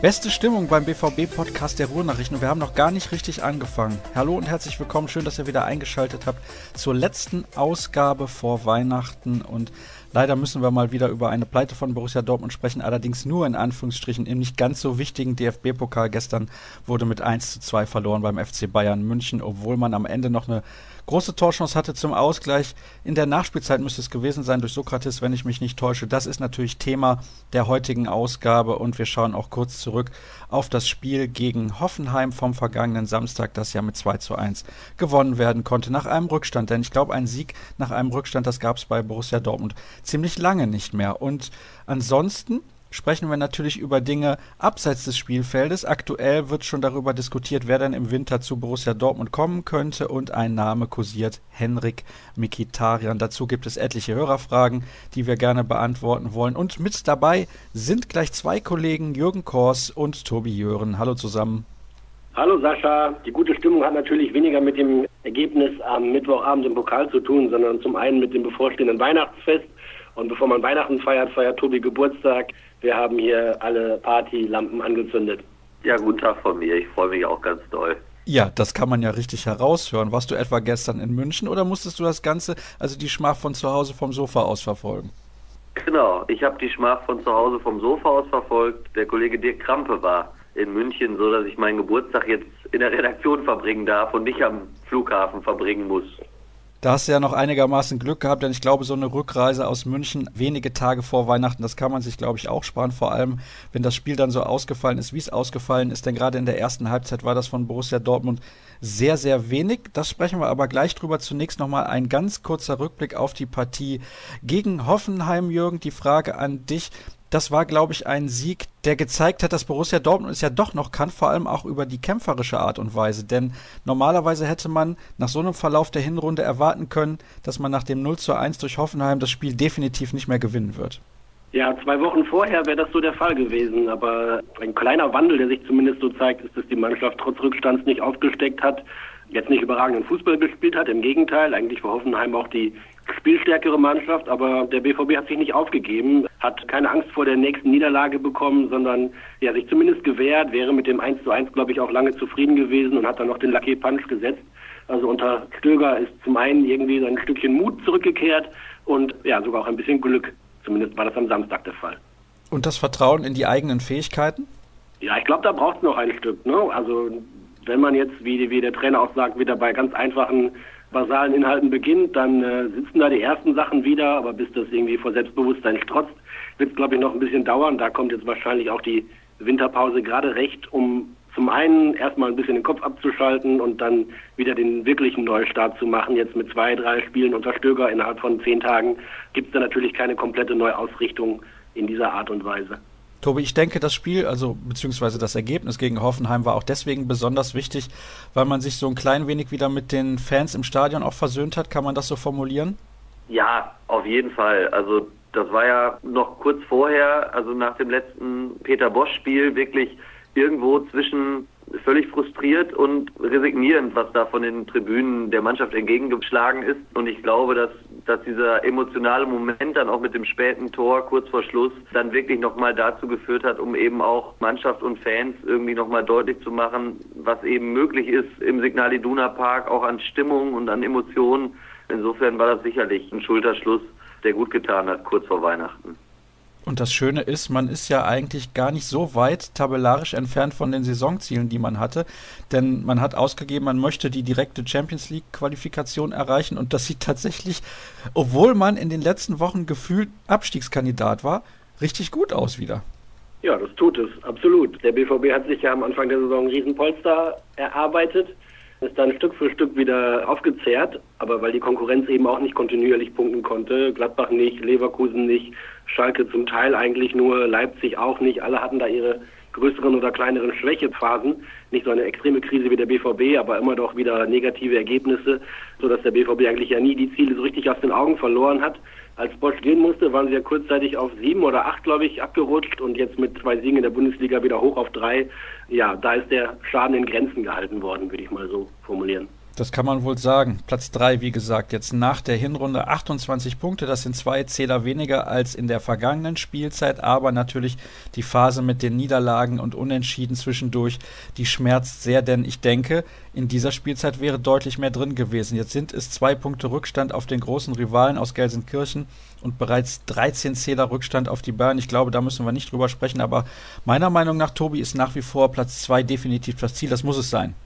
Beste Stimmung beim BVB-Podcast der Ruhrnachrichten und wir haben noch gar nicht richtig angefangen. Hallo und herzlich willkommen, schön, dass ihr wieder eingeschaltet habt zur letzten Ausgabe vor Weihnachten und leider müssen wir mal wieder über eine Pleite von Borussia Dortmund sprechen, allerdings nur in Anführungsstrichen im nicht ganz so wichtigen DFB-Pokal. Gestern wurde mit 1 zu 2 verloren beim FC Bayern München, obwohl man am Ende noch eine große Torchance hatte zum Ausgleich. In der Nachspielzeit müsste es gewesen sein durch Sokrates, wenn ich mich nicht täusche. Das ist natürlich Thema der heutigen Ausgabe und wir schauen auch kurz zurück auf das Spiel gegen Hoffenheim vom vergangenen Samstag, das ja mit 2 zu 1 gewonnen werden konnte nach einem Rückstand. Denn ich glaube, ein Sieg nach einem Rückstand, das gab es bei Borussia Dortmund ziemlich lange nicht mehr. Und ansonsten sprechen wir natürlich über Dinge abseits des Spielfeldes. Aktuell wird schon darüber diskutiert, wer denn im Winter zu Borussia Dortmund kommen könnte und ein Name kursiert, Henrik Mikitarian. Dazu gibt es etliche Hörerfragen, die wir gerne beantworten wollen. Und mit dabei sind gleich zwei Kollegen, Jürgen Kors und Tobi Jören. Hallo zusammen. Hallo Sascha, die gute Stimmung hat natürlich weniger mit dem Ergebnis am Mittwochabend im Pokal zu tun, sondern zum einen mit dem bevorstehenden Weihnachtsfest. Und bevor man Weihnachten feiert, feiert Tobi Geburtstag. Wir haben hier alle Partylampen angezündet. Ja, guten Tag von mir. Ich freue mich auch ganz doll. Ja, das kann man ja richtig heraushören. Warst du etwa gestern in München oder musstest du das Ganze, also die Schmach von zu Hause vom Sofa aus verfolgen? Genau, ich habe die Schmach von zu Hause vom Sofa aus verfolgt. Der Kollege Dirk Krampe war in München, so dass ich meinen Geburtstag jetzt in der Redaktion verbringen darf und nicht am Flughafen verbringen muss. Da hast du ja noch einigermaßen Glück gehabt, denn ich glaube, so eine Rückreise aus München wenige Tage vor Weihnachten, das kann man sich, glaube ich, auch sparen. Vor allem, wenn das Spiel dann so ausgefallen ist, wie es ausgefallen ist. Denn gerade in der ersten Halbzeit war das von Borussia Dortmund sehr, sehr wenig. Das sprechen wir aber gleich drüber. Zunächst nochmal ein ganz kurzer Rückblick auf die Partie gegen Hoffenheim, Jürgen. Die Frage an dich das war, glaube ich, ein Sieg, der gezeigt hat, dass Borussia Dortmund es ja doch noch kann, vor allem auch über die kämpferische Art und Weise. Denn normalerweise hätte man nach so einem Verlauf der Hinrunde erwarten können, dass man nach dem 0 zu 1 durch Hoffenheim das Spiel definitiv nicht mehr gewinnen wird. Ja, zwei Wochen vorher wäre das so der Fall gewesen, aber ein kleiner Wandel, der sich zumindest so zeigt, ist, dass die Mannschaft trotz Rückstands nicht aufgesteckt hat, jetzt nicht überragenden Fußball gespielt hat. Im Gegenteil, eigentlich war Hoffenheim auch die spielstärkere Mannschaft, aber der BVB hat sich nicht aufgegeben, hat keine Angst vor der nächsten Niederlage bekommen, sondern ja, sich zumindest gewehrt, wäre mit dem 1 zu 1, glaube ich, auch lange zufrieden gewesen und hat dann noch den Lucky Punch gesetzt. Also unter Stöger ist zum einen irgendwie ein Stückchen Mut zurückgekehrt und ja, sogar auch ein bisschen Glück. Zumindest war das am Samstag der Fall. Und das Vertrauen in die eigenen Fähigkeiten? Ja, ich glaube, da braucht es noch ein Stück. Ne? Also wenn man jetzt, wie, wie der Trainer auch sagt, wieder bei ganz einfachen basalen Inhalten beginnt, dann äh, sitzen da die ersten Sachen wieder, aber bis das irgendwie vor Selbstbewusstsein strotzt, wird es, glaube ich, noch ein bisschen dauern. Da kommt jetzt wahrscheinlich auch die Winterpause gerade recht, um zum einen erstmal ein bisschen den Kopf abzuschalten und dann wieder den wirklichen Neustart zu machen. Jetzt mit zwei, drei Spielen unter Stöger innerhalb von zehn Tagen gibt es da natürlich keine komplette Neuausrichtung in dieser Art und Weise. Tobi, ich denke, das Spiel, also beziehungsweise das Ergebnis gegen Hoffenheim war auch deswegen besonders wichtig, weil man sich so ein klein wenig wieder mit den Fans im Stadion auch versöhnt hat. Kann man das so formulieren? Ja, auf jeden Fall. Also das war ja noch kurz vorher, also nach dem letzten Peter Bosch-Spiel, wirklich irgendwo zwischen völlig frustriert und resignierend, was da von den Tribünen der Mannschaft entgegengeschlagen ist. Und ich glaube, dass, dass dieser emotionale Moment dann auch mit dem späten Tor kurz vor Schluss dann wirklich nochmal dazu geführt hat, um eben auch Mannschaft und Fans irgendwie nochmal deutlich zu machen, was eben möglich ist im Signal Iduna Park, auch an Stimmung und an Emotionen. Insofern war das sicherlich ein Schulterschluss, der gut getan hat, kurz vor Weihnachten. Und das Schöne ist, man ist ja eigentlich gar nicht so weit tabellarisch entfernt von den Saisonzielen, die man hatte. Denn man hat ausgegeben, man möchte die direkte Champions League-Qualifikation erreichen. Und das sieht tatsächlich, obwohl man in den letzten Wochen gefühlt Abstiegskandidat war, richtig gut aus wieder. Ja, das tut es, absolut. Der BVB hat sich ja am Anfang der Saison ein Riesenpolster erarbeitet ist dann Stück für Stück wieder aufgezehrt, aber weil die Konkurrenz eben auch nicht kontinuierlich punkten konnte, Gladbach nicht, Leverkusen nicht, Schalke zum Teil eigentlich nur, Leipzig auch nicht, alle hatten da ihre größeren oder kleineren Schwächephasen, nicht so eine extreme Krise wie der BVB, aber immer doch wieder negative Ergebnisse, sodass der BVB eigentlich ja nie die Ziele so richtig aus den Augen verloren hat. Als Bosch gehen musste, waren sie ja kurzzeitig auf sieben oder acht, glaube ich, abgerutscht und jetzt mit zwei Siegen in der Bundesliga wieder hoch auf drei. Ja, da ist der Schaden in Grenzen gehalten worden, würde ich mal so formulieren. Das kann man wohl sagen. Platz 3, wie gesagt, jetzt nach der Hinrunde 28 Punkte. Das sind zwei Zähler weniger als in der vergangenen Spielzeit. Aber natürlich die Phase mit den Niederlagen und Unentschieden zwischendurch, die schmerzt sehr, denn ich denke, in dieser Spielzeit wäre deutlich mehr drin gewesen. Jetzt sind es zwei Punkte Rückstand auf den großen Rivalen aus Gelsenkirchen und bereits 13 Zähler Rückstand auf die Bayern. Ich glaube, da müssen wir nicht drüber sprechen. Aber meiner Meinung nach, Tobi, ist nach wie vor Platz 2 definitiv das Ziel. Das muss es sein.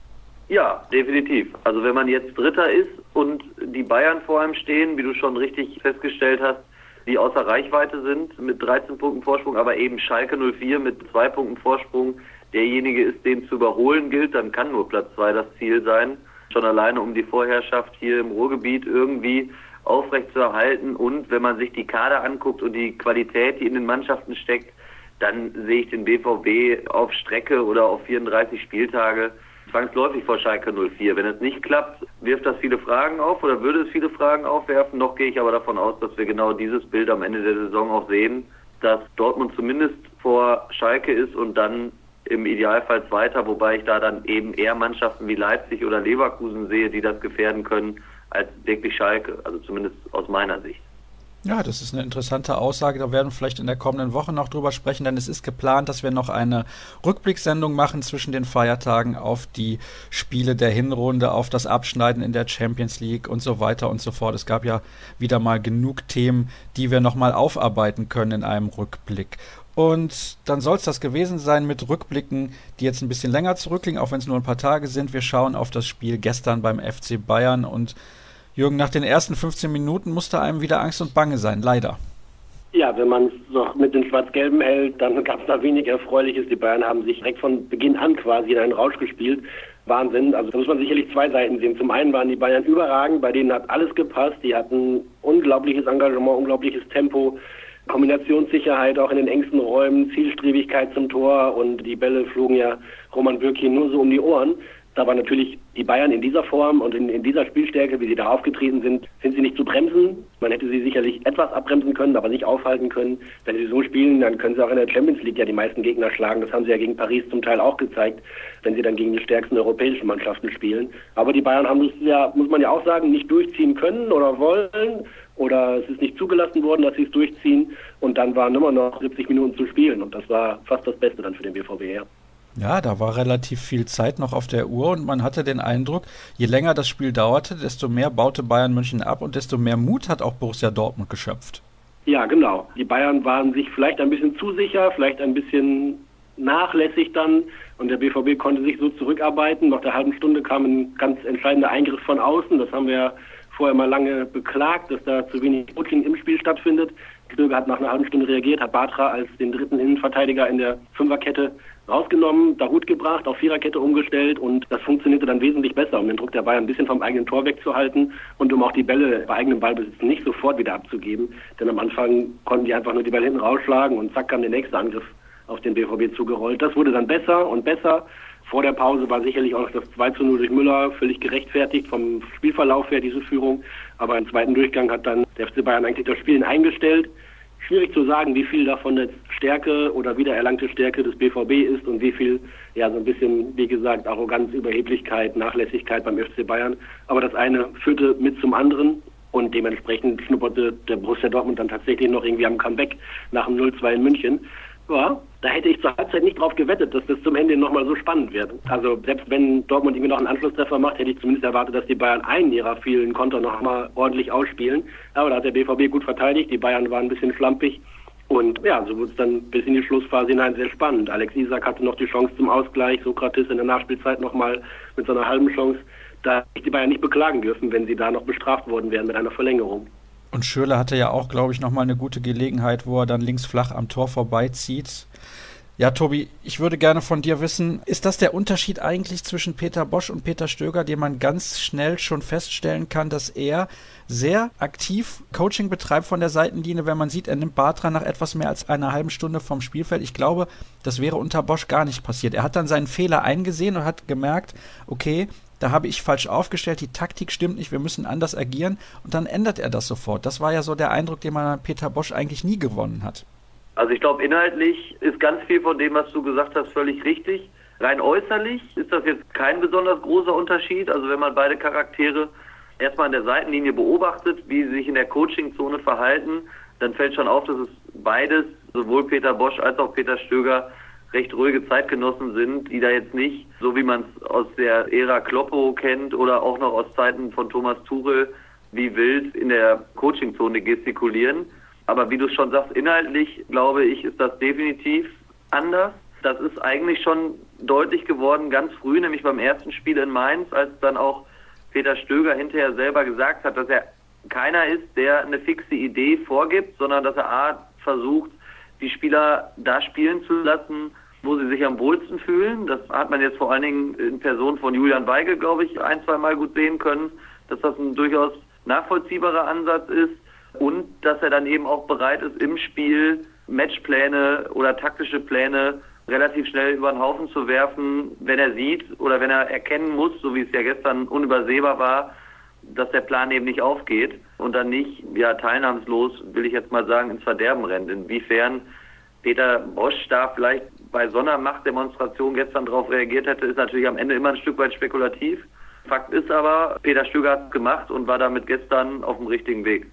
Ja, definitiv. Also wenn man jetzt Dritter ist und die Bayern vor einem stehen, wie du schon richtig festgestellt hast, die außer Reichweite sind mit 13 Punkten Vorsprung, aber eben Schalke 04 mit zwei Punkten Vorsprung derjenige ist, den zu überholen gilt, dann kann nur Platz zwei das Ziel sein. Schon alleine um die Vorherrschaft hier im Ruhrgebiet irgendwie aufrechtzuerhalten und wenn man sich die Kader anguckt und die Qualität, die in den Mannschaften steckt, dann sehe ich den BVB auf Strecke oder auf 34 Spieltage zwangsläufig vor Schalke 04. Wenn es nicht klappt, wirft das viele Fragen auf oder würde es viele Fragen aufwerfen. Noch gehe ich aber davon aus, dass wir genau dieses Bild am Ende der Saison auch sehen, dass Dortmund zumindest vor Schalke ist und dann im Idealfall Zweiter, wobei ich da dann eben eher Mannschaften wie Leipzig oder Leverkusen sehe, die das gefährden können, als wirklich Schalke, also zumindest aus meiner Sicht. Ja, das ist eine interessante Aussage. Da werden wir vielleicht in der kommenden Woche noch drüber sprechen, denn es ist geplant, dass wir noch eine Rückblicksendung machen zwischen den Feiertagen auf die Spiele der Hinrunde, auf das Abschneiden in der Champions League und so weiter und so fort. Es gab ja wieder mal genug Themen, die wir nochmal aufarbeiten können in einem Rückblick. Und dann soll es das gewesen sein mit Rückblicken, die jetzt ein bisschen länger zurückliegen, auch wenn es nur ein paar Tage sind. Wir schauen auf das Spiel gestern beim FC Bayern und Jürgen, nach den ersten 15 Minuten musste einem wieder Angst und Bange sein, leider. Ja, wenn man es noch mit den Schwarz-Gelben hält, dann gab es da wenig Erfreuliches. Die Bayern haben sich direkt von Beginn an quasi in einen Rausch gespielt. Wahnsinn. Also da muss man sicherlich zwei Seiten sehen. Zum einen waren die Bayern überragend, bei denen hat alles gepasst. Die hatten unglaubliches Engagement, unglaubliches Tempo, Kombinationssicherheit auch in den engsten Räumen, Zielstrebigkeit zum Tor und die Bälle flogen ja Roman Bürki nur so um die Ohren. Da war natürlich die Bayern in dieser Form und in, in, dieser Spielstärke, wie sie da aufgetreten sind, sind sie nicht zu bremsen. Man hätte sie sicherlich etwas abbremsen können, aber nicht aufhalten können. Wenn sie so spielen, dann können sie auch in der Champions League ja die meisten Gegner schlagen. Das haben sie ja gegen Paris zum Teil auch gezeigt, wenn sie dann gegen die stärksten europäischen Mannschaften spielen. Aber die Bayern haben es ja, muss man ja auch sagen, nicht durchziehen können oder wollen. Oder es ist nicht zugelassen worden, dass sie es durchziehen. Und dann waren immer noch 70 Minuten zu spielen. Und das war fast das Beste dann für den BVB. Ja. Ja, da war relativ viel Zeit noch auf der Uhr und man hatte den Eindruck, je länger das Spiel dauerte, desto mehr baute Bayern München ab und desto mehr Mut hat auch Borussia Dortmund geschöpft. Ja, genau. Die Bayern waren sich vielleicht ein bisschen zu sicher, vielleicht ein bisschen nachlässig dann und der BVB konnte sich so zurückarbeiten. Nach der halben Stunde kam ein ganz entscheidender Eingriff von außen. Das haben wir vorher mal lange beklagt, dass da zu wenig Coaching im Spiel stattfindet. Knöge hat nach einer halben Stunde reagiert, hat Batra als den dritten Innenverteidiger in der Fünferkette rausgenommen, Darut gebracht, auf Viererkette umgestellt und das funktionierte dann wesentlich besser, um den Druck der Bayern ein bisschen vom eigenen Tor wegzuhalten und um auch die Bälle bei eigenem Ballbesitz nicht sofort wieder abzugeben. Denn am Anfang konnten die einfach nur die Bälle hinten rausschlagen und zack kam der nächste Angriff auf den BVB zugerollt. Das wurde dann besser und besser. Vor der Pause war sicherlich auch das 2 zu 0 durch Müller völlig gerechtfertigt vom Spielverlauf her, diese Führung. Aber im zweiten Durchgang hat dann der FC Bayern eigentlich das Spiel eingestellt schwierig zu sagen, wie viel davon jetzt Stärke oder wiedererlangte Stärke des BVB ist und wie viel, ja, so ein bisschen, wie gesagt, Arroganz, Überheblichkeit, Nachlässigkeit beim FC Bayern. Aber das eine führte mit zum anderen und dementsprechend schnupperte der Borussia Dortmund dann tatsächlich noch irgendwie am Comeback nach dem 0-2 in München. Ja, da hätte ich zur Halbzeit nicht drauf gewettet, dass das zum Ende nochmal so spannend wird. Also selbst wenn Dortmund irgendwie noch einen Anschlusstreffer macht, hätte ich zumindest erwartet, dass die Bayern einen ihrer vielen Konter nochmal ordentlich ausspielen. Aber da hat der BVB gut verteidigt, die Bayern waren ein bisschen schlampig. Und ja, so wurde es dann bis in die Schlussphase hinein sehr spannend. Alex Isak hatte noch die Chance zum Ausgleich, Sokrates in der Nachspielzeit nochmal mit so einer halben Chance. Da hätte ich die Bayern nicht beklagen dürfen, wenn sie da noch bestraft worden wären mit einer Verlängerung. Und Schürle hatte ja auch, glaube ich, nochmal eine gute Gelegenheit, wo er dann links flach am Tor vorbeizieht. Ja, Tobi, ich würde gerne von dir wissen, ist das der Unterschied eigentlich zwischen Peter Bosch und Peter Stöger, den man ganz schnell schon feststellen kann, dass er sehr aktiv Coaching betreibt von der Seitenlinie, wenn man sieht, er nimmt Bartra nach etwas mehr als einer halben Stunde vom Spielfeld. Ich glaube, das wäre unter Bosch gar nicht passiert. Er hat dann seinen Fehler eingesehen und hat gemerkt, okay, da habe ich falsch aufgestellt, die Taktik stimmt nicht, wir müssen anders agieren und dann ändert er das sofort. Das war ja so der Eindruck, den man an Peter Bosch eigentlich nie gewonnen hat. Also ich glaube, inhaltlich ist ganz viel von dem, was du gesagt hast, völlig richtig. Rein äußerlich ist das jetzt kein besonders großer Unterschied. Also wenn man beide Charaktere erstmal an der Seitenlinie beobachtet, wie sie sich in der Coachingzone verhalten, dann fällt schon auf, dass es beides, sowohl Peter Bosch als auch Peter Stöger, recht ruhige Zeitgenossen sind, die da jetzt nicht, so wie man es aus der Ära Kloppo kennt oder auch noch aus Zeiten von Thomas Tuchel, wie wild in der Coachingzone gestikulieren. Aber wie du schon sagst, inhaltlich glaube ich, ist das definitiv anders. Das ist eigentlich schon deutlich geworden ganz früh, nämlich beim ersten Spiel in Mainz, als dann auch Peter Stöger hinterher selber gesagt hat, dass er keiner ist, der eine fixe Idee vorgibt, sondern dass er A versucht, die Spieler da spielen zu lassen, wo sie sich am wohlsten fühlen. Das hat man jetzt vor allen Dingen in Person von Julian Weigel, glaube ich, ein, zwei Mal gut sehen können, dass das ein durchaus nachvollziehbarer Ansatz ist und dass er dann eben auch bereit ist, im Spiel Matchpläne oder taktische Pläne relativ schnell über den Haufen zu werfen, wenn er sieht oder wenn er erkennen muss, so wie es ja gestern unübersehbar war, dass der Plan eben nicht aufgeht und dann nicht, ja, teilnahmslos, will ich jetzt mal sagen, ins Verderben rennt. Inwiefern Peter Bosch da vielleicht bei so einer Machtdemonstration gestern darauf reagiert hätte, ist natürlich am Ende immer ein Stück weit spekulativ. Fakt ist aber, Peter Stöger hat es gemacht und war damit gestern auf dem richtigen Weg.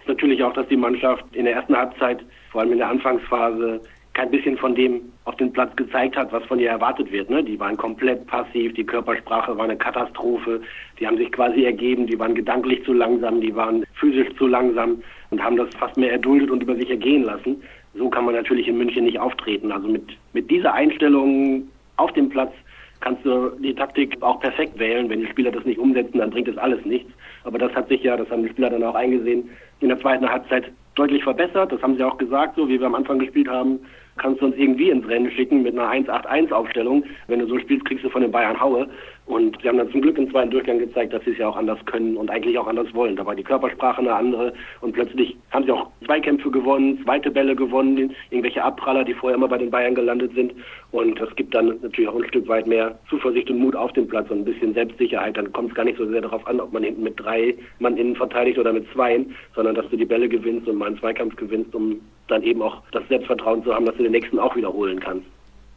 Ist natürlich auch, dass die Mannschaft in der ersten Halbzeit, vor allem in der Anfangsphase, kein bisschen von dem auf den Platz gezeigt hat, was von ihr erwartet wird. Ne? Die waren komplett passiv, die Körpersprache war eine Katastrophe, die haben sich quasi ergeben, die waren gedanklich zu langsam, die waren physisch zu langsam und haben das fast mehr erduldet und über sich ergehen lassen. So kann man natürlich in München nicht auftreten. Also mit, mit dieser Einstellung auf dem Platz kannst du die Taktik auch perfekt wählen. Wenn die Spieler das nicht umsetzen, dann bringt das alles nichts. Aber das hat sich ja, das haben die Spieler dann auch eingesehen, in der zweiten Halbzeit deutlich verbessert. Das haben sie auch gesagt, so wie wir am Anfang gespielt haben kannst du uns irgendwie ins Rennen schicken mit einer 1-8-1-Aufstellung. Wenn du so spielst, kriegst du von den Bayern Haue. Und sie haben dann zum Glück im zweiten Durchgang gezeigt, dass sie es ja auch anders können und eigentlich auch anders wollen. Da war die Körpersprache eine andere und plötzlich haben sie auch Zweikämpfe gewonnen, zweite Bälle gewonnen, irgendwelche Abpraller, die vorher immer bei den Bayern gelandet sind. Und das gibt dann natürlich auch ein Stück weit mehr Zuversicht und Mut auf dem Platz und ein bisschen Selbstsicherheit. Dann kommt es gar nicht so sehr darauf an, ob man hinten mit drei Mann innen verteidigt oder mit zweien, sondern dass du die Bälle gewinnst und mal einen Zweikampf gewinnst, um dann eben auch das Selbstvertrauen zu haben, dass du den nächsten auch wiederholen kannst.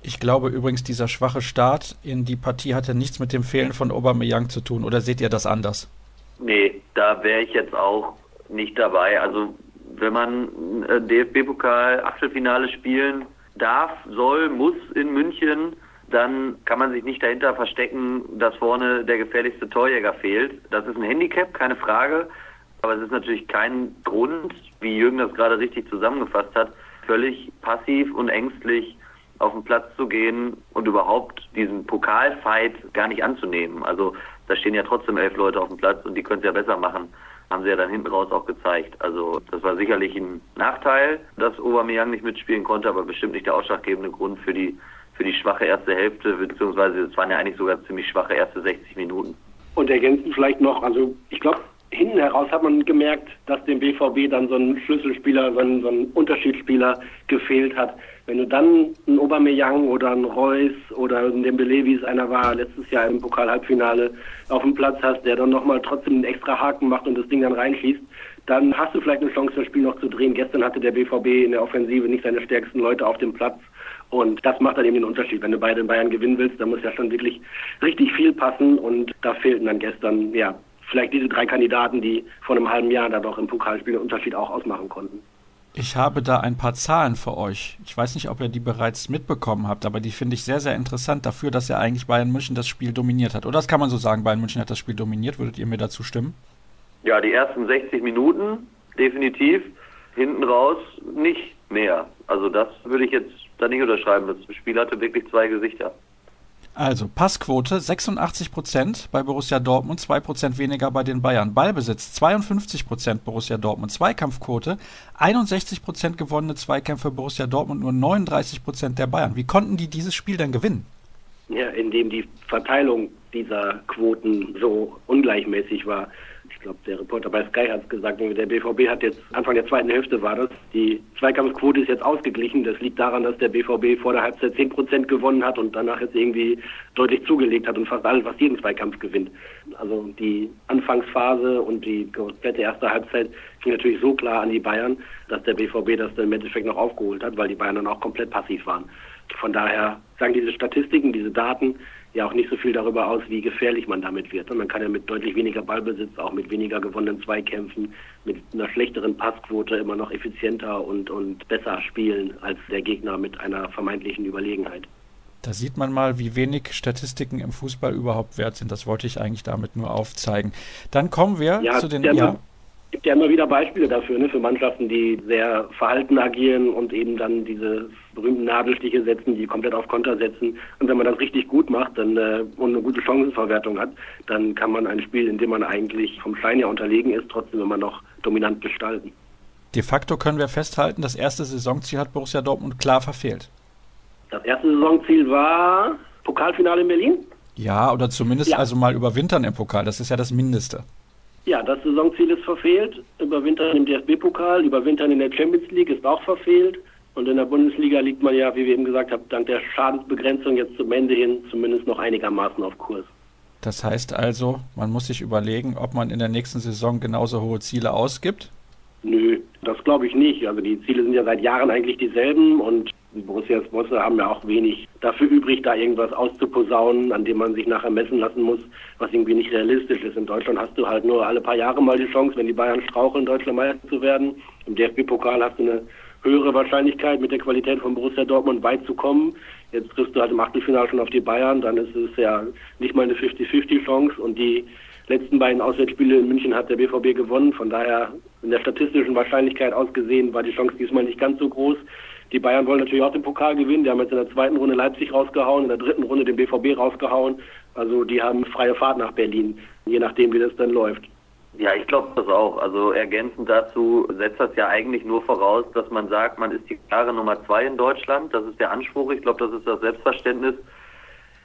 Ich glaube übrigens, dieser schwache Start in die Partie hatte nichts mit dem Fehlen von Aubameyang zu tun. Oder seht ihr das anders? Nee, da wäre ich jetzt auch nicht dabei. Also wenn man äh, DFB-Pokal Achtelfinale spielen darf, soll, muss in München, dann kann man sich nicht dahinter verstecken, dass vorne der gefährlichste Torjäger fehlt. Das ist ein Handicap, keine Frage. Aber es ist natürlich kein Grund, wie Jürgen das gerade richtig zusammengefasst hat, völlig passiv und ängstlich auf den Platz zu gehen und überhaupt diesen Pokalfight gar nicht anzunehmen. Also da stehen ja trotzdem elf Leute auf dem Platz und die können es ja besser machen. Haben sie ja dann hinten raus auch gezeigt. Also das war sicherlich ein Nachteil, dass Aubameyang nicht mitspielen konnte, aber bestimmt nicht der ausschlaggebende Grund für die für die schwache erste Hälfte, beziehungsweise es waren ja eigentlich sogar ziemlich schwache erste 60 Minuten. Und ergänzen vielleicht noch, also ich glaube, hinten heraus hat man gemerkt, dass dem BVB dann so ein Schlüsselspieler, so ein, so ein Unterschiedsspieler gefehlt hat. Wenn du dann einen Aubameyang oder einen Reus oder einen Dembele, wie es einer war, letztes Jahr im Pokal-Halbfinale auf dem Platz hast, der dann nochmal trotzdem einen extra Haken macht und das Ding dann reinschießt, dann hast du vielleicht eine Chance, das Spiel noch zu drehen. Gestern hatte der BVB in der Offensive nicht seine stärksten Leute auf dem Platz. Und das macht dann eben den Unterschied. Wenn du beide in Bayern gewinnen willst, dann muss ja schon wirklich richtig viel passen. Und da fehlten dann gestern, ja, vielleicht diese drei Kandidaten, die vor einem halben Jahr da doch im Pokalspiel den Unterschied auch ausmachen konnten. Ich habe da ein paar Zahlen für euch. Ich weiß nicht, ob ihr die bereits mitbekommen habt, aber die finde ich sehr, sehr interessant dafür, dass ja eigentlich Bayern München das Spiel dominiert hat. Oder das kann man so sagen, Bayern München hat das Spiel dominiert. Würdet ihr mir dazu stimmen? Ja, die ersten 60 Minuten definitiv. Hinten raus nicht mehr. Also das würde ich jetzt da nicht unterschreiben. Das Spiel hatte wirklich zwei Gesichter. Also Passquote 86% bei Borussia Dortmund, 2% weniger bei den Bayern. Ballbesitz 52% Borussia Dortmund. Zweikampfquote 61% gewonnene Zweikämpfe Borussia Dortmund, nur 39% der Bayern. Wie konnten die dieses Spiel denn gewinnen? Ja, indem die Verteilung dieser Quoten so ungleichmäßig war glaube, der Reporter bei Sky hat es gesagt, der BVB hat jetzt, Anfang der zweiten Hälfte war das, die Zweikampfquote ist jetzt ausgeglichen. Das liegt daran, dass der BVB vor der Halbzeit 10 Prozent gewonnen hat und danach jetzt irgendwie deutlich zugelegt hat und fast alles, was jeden Zweikampf gewinnt. Also die Anfangsphase und die komplette erste Halbzeit ging natürlich so klar an die Bayern, dass der BVB das dann im Endeffekt noch aufgeholt hat, weil die Bayern dann auch komplett passiv waren. Von daher sagen diese Statistiken, diese Daten ja auch nicht so viel darüber aus, wie gefährlich man damit wird. Und man kann ja mit deutlich weniger Ballbesitz, auch mit weniger gewonnenen Zweikämpfen, mit einer schlechteren Passquote immer noch effizienter und, und besser spielen als der Gegner mit einer vermeintlichen Überlegenheit. Da sieht man mal, wie wenig Statistiken im Fußball überhaupt wert sind. Das wollte ich eigentlich damit nur aufzeigen. Dann kommen wir ja, zu den. Ja, es gibt ja immer wieder Beispiele dafür, ne, für Mannschaften, die sehr verhalten agieren und eben dann diese berühmten Nadelstiche setzen, die komplett auf Konter setzen. Und wenn man das richtig gut macht dann, äh, und eine gute Chancenverwertung hat, dann kann man ein Spiel, in dem man eigentlich vom Schein ja unterlegen ist, trotzdem immer noch dominant gestalten. De facto können wir festhalten, das erste Saisonziel hat Borussia Dortmund klar verfehlt. Das erste Saisonziel war Pokalfinale in Berlin? Ja, oder zumindest ja. also mal überwintern im Pokal. Das ist ja das Mindeste. Ja, das Saisonziel ist verfehlt. Überwintern im DFB-Pokal, überwintern in der Champions League ist auch verfehlt. Und in der Bundesliga liegt man ja, wie wir eben gesagt haben, dank der Schadensbegrenzung jetzt zum Ende hin zumindest noch einigermaßen auf Kurs. Das heißt also, man muss sich überlegen, ob man in der nächsten Saison genauso hohe Ziele ausgibt? Nö, das glaube ich nicht. Also die Ziele sind ja seit Jahren eigentlich dieselben und die Borussias Bosse haben ja auch wenig dafür übrig, da irgendwas auszuposaunen, an dem man sich nachher messen lassen muss, was irgendwie nicht realistisch ist. In Deutschland hast du halt nur alle paar Jahre mal die Chance, wenn die Bayern straucheln, Deutschland Meister zu werden. Im DFB-Pokal hast du eine höhere Wahrscheinlichkeit, mit der Qualität von Borussia Dortmund weit zu kommen. Jetzt triffst du halt im Achtelfinale schon auf die Bayern, dann ist es ja nicht mal eine 50-50-Chance und die letzten beiden Auswärtsspiele in München hat der BVB gewonnen. Von daher in der statistischen Wahrscheinlichkeit ausgesehen war die Chance diesmal nicht ganz so groß. Die Bayern wollen natürlich auch den Pokal gewinnen. Die haben jetzt in der zweiten Runde Leipzig rausgehauen, in der dritten Runde den BVB rausgehauen. Also die haben freie Fahrt nach Berlin, je nachdem, wie das dann läuft. Ja, ich glaube das auch. Also ergänzend dazu setzt das ja eigentlich nur voraus, dass man sagt, man ist die klare Nummer zwei in Deutschland. Das ist der Anspruch. Ich glaube, das ist das Selbstverständnis.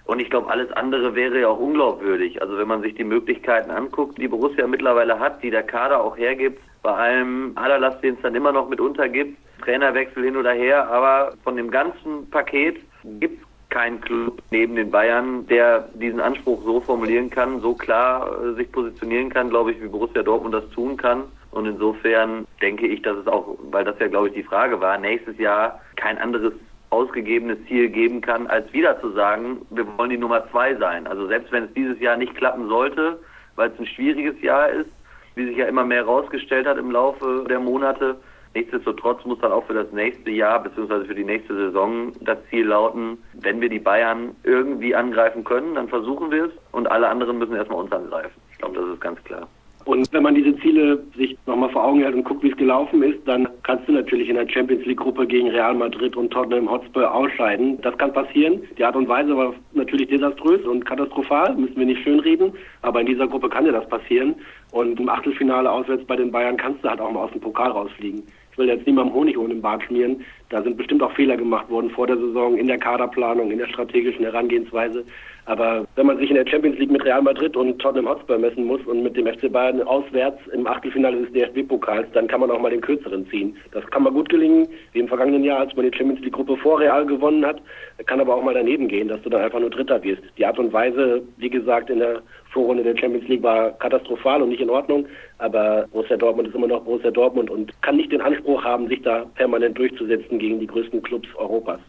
Und ich glaube, alles andere wäre ja auch unglaubwürdig. Also wenn man sich die Möglichkeiten anguckt, die Borussia mittlerweile hat, die der Kader auch hergibt, bei allem Aderlass, den es dann immer noch mit untergibt, Trainerwechsel hin oder her, aber von dem ganzen Paket gibt es keinen Club neben den Bayern, der diesen Anspruch so formulieren kann, so klar äh, sich positionieren kann, glaube ich, wie Borussia Dortmund das tun kann. Und insofern denke ich, dass es auch, weil das ja, glaube ich, die Frage war, nächstes Jahr kein anderes ausgegebenes Ziel geben kann, als wieder zu sagen, wir wollen die Nummer zwei sein. Also selbst wenn es dieses Jahr nicht klappen sollte, weil es ein schwieriges Jahr ist, wie sich ja immer mehr herausgestellt hat im Laufe der Monate, Nichtsdestotrotz muss dann auch für das nächste Jahr bzw. für die nächste Saison das Ziel lauten, wenn wir die Bayern irgendwie angreifen können, dann versuchen wir es und alle anderen müssen erstmal uns angreifen. Ich glaube, das ist ganz klar. Und wenn man diese Ziele sich nochmal vor Augen hält und guckt, wie es gelaufen ist, dann kannst du natürlich in der Champions League Gruppe gegen Real Madrid und Tottenham Hotspur ausscheiden. Das kann passieren. Die Art und Weise war natürlich desaströs und katastrophal, müssen wir nicht schönreden. Aber in dieser Gruppe kann dir das passieren. Und im Achtelfinale auswärts bei den Bayern kannst du halt auch mal aus dem Pokal rausfliegen. Ich will jetzt niemandem Honig ohne den Bart schmieren. Da sind bestimmt auch Fehler gemacht worden vor der Saison in der Kaderplanung, in der strategischen Herangehensweise. Aber wenn man sich in der Champions League mit Real Madrid und Tottenham Hotspur messen muss und mit dem FC Bayern auswärts im Achtelfinale des DFB-Pokals, dann kann man auch mal den kürzeren ziehen. Das kann mal gut gelingen, wie im vergangenen Jahr, als man die Champions League-Gruppe vor Real gewonnen hat. Kann aber auch mal daneben gehen, dass du dann einfach nur Dritter wirst. Die Art und Weise, wie gesagt, in der Vorrunde der Champions League war katastrophal und nicht in Ordnung. Aber Borussia Dortmund ist immer noch Borussia Dortmund und kann nicht den Anspruch haben, sich da permanent durchzusetzen gegen die größten Clubs Europas.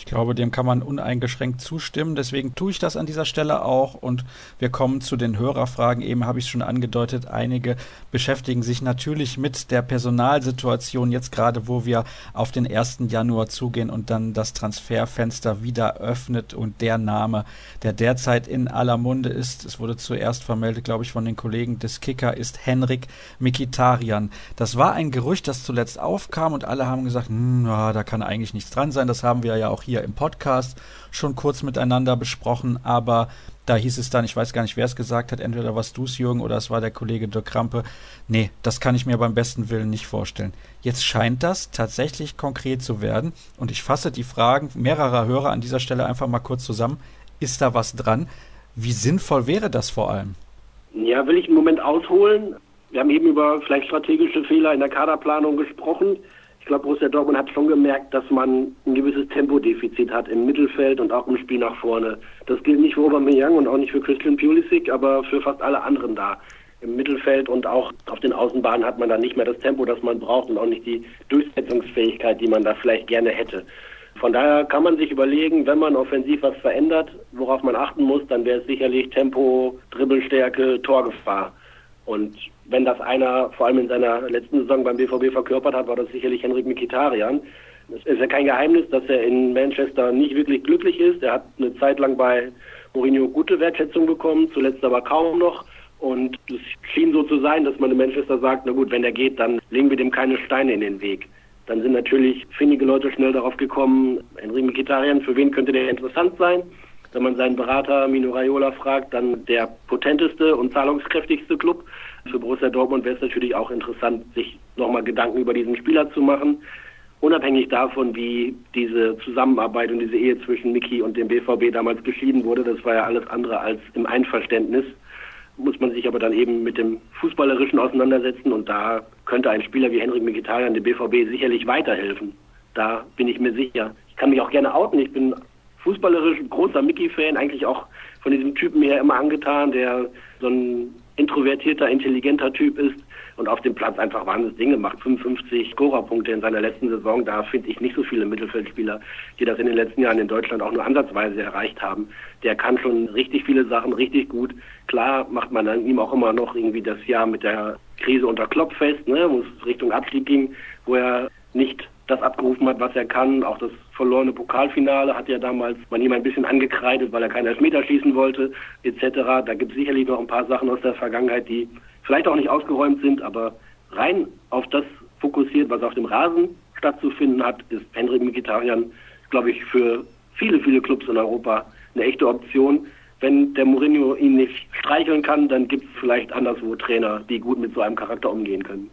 Ich glaube, dem kann man uneingeschränkt zustimmen. Deswegen tue ich das an dieser Stelle auch. Und wir kommen zu den Hörerfragen. Eben habe ich es schon angedeutet. Einige beschäftigen sich natürlich mit der Personalsituation jetzt gerade, wo wir auf den 1. Januar zugehen und dann das Transferfenster wieder öffnet. Und der Name, der derzeit in aller Munde ist, es wurde zuerst vermeldet, glaube ich, von den Kollegen des Kicker, ist Henrik Mikitarian. Das war ein Gerücht, das zuletzt aufkam und alle haben gesagt, hm, ja, da kann eigentlich nichts dran sein. Das haben wir ja auch hier hier im Podcast schon kurz miteinander besprochen, aber da hieß es dann, ich weiß gar nicht, wer es gesagt hat, entweder warst du es, Jürgen, oder es war der Kollege Dirk Krampe. Nee, das kann ich mir beim besten Willen nicht vorstellen. Jetzt scheint das tatsächlich konkret zu werden und ich fasse die Fragen mehrerer Hörer an dieser Stelle einfach mal kurz zusammen. Ist da was dran? Wie sinnvoll wäre das vor allem? Ja, will ich einen Moment ausholen. Wir haben eben über vielleicht strategische Fehler in der Kaderplanung gesprochen glaube, Borussia Dortmund hat schon gemerkt, dass man ein gewisses Tempodefizit hat im Mittelfeld und auch im Spiel nach vorne. Das gilt nicht für Aubameyang und auch nicht für Christian Pulisic, aber für fast alle anderen da. Im Mittelfeld und auch auf den Außenbahnen hat man dann nicht mehr das Tempo, das man braucht und auch nicht die Durchsetzungsfähigkeit, die man da vielleicht gerne hätte. Von daher kann man sich überlegen, wenn man offensiv was verändert, worauf man achten muss, dann wäre es sicherlich Tempo, Dribbelstärke, Torgefahr. Und wenn das einer vor allem in seiner letzten Saison beim BVB verkörpert hat, war das sicherlich Henrik Mikitarian. Es ist ja kein Geheimnis, dass er in Manchester nicht wirklich glücklich ist. Er hat eine Zeit lang bei Mourinho gute Wertschätzung bekommen, zuletzt aber kaum noch. Und es schien so zu sein, dass man in Manchester sagt, na gut, wenn er geht, dann legen wir dem keine Steine in den Weg. Dann sind natürlich findige Leute schnell darauf gekommen, Henrik Mikitarian, für wen könnte der interessant sein? Wenn man seinen Berater Mino Raiola fragt, dann der potenteste und zahlungskräftigste Club. Für Borussia Dortmund wäre es natürlich auch interessant, sich nochmal Gedanken über diesen Spieler zu machen. Unabhängig davon, wie diese Zusammenarbeit und diese Ehe zwischen Miki und dem BVB damals geschieden wurde, das war ja alles andere als im Einverständnis, muss man sich aber dann eben mit dem Fußballerischen auseinandersetzen und da könnte ein Spieler wie Henrik Mkhitaryan dem BVB sicherlich weiterhelfen. Da bin ich mir sicher. Ich kann mich auch gerne outen. Ich bin fußballerisch großer Mickey-Fan, eigentlich auch von diesem Typen her immer angetan, der so ein introvertierter, intelligenter Typ ist und auf dem Platz einfach wahnsinnig Dinge macht. 55 Scorerpunkte in seiner letzten Saison. Da finde ich nicht so viele Mittelfeldspieler, die das in den letzten Jahren in Deutschland auch nur ansatzweise erreicht haben. Der kann schon richtig viele Sachen richtig gut. Klar macht man an ihm auch immer noch irgendwie das Jahr mit der Krise unter Klopp fest, ne, wo es Richtung Abstieg ging, wo er nicht das abgerufen hat, was er kann. Auch das verlorene Pokalfinale hat ja damals man ihm ein bisschen angekreidet, weil er keinen Elfmeter schießen wollte, etc. Da gibt es sicherlich noch ein paar Sachen aus der Vergangenheit, die vielleicht auch nicht ausgeräumt sind, aber rein auf das fokussiert, was auf dem Rasen stattzufinden hat, ist Henrik Mkhitaryan, glaube ich, für viele, viele Clubs in Europa eine echte Option. Wenn der Mourinho ihn nicht streicheln kann, dann gibt es vielleicht anderswo Trainer, die gut mit so einem Charakter umgehen können.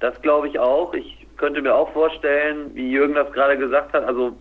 Das glaube ich auch. Ich könnte mir auch vorstellen, wie Jürgen das gerade gesagt hat, also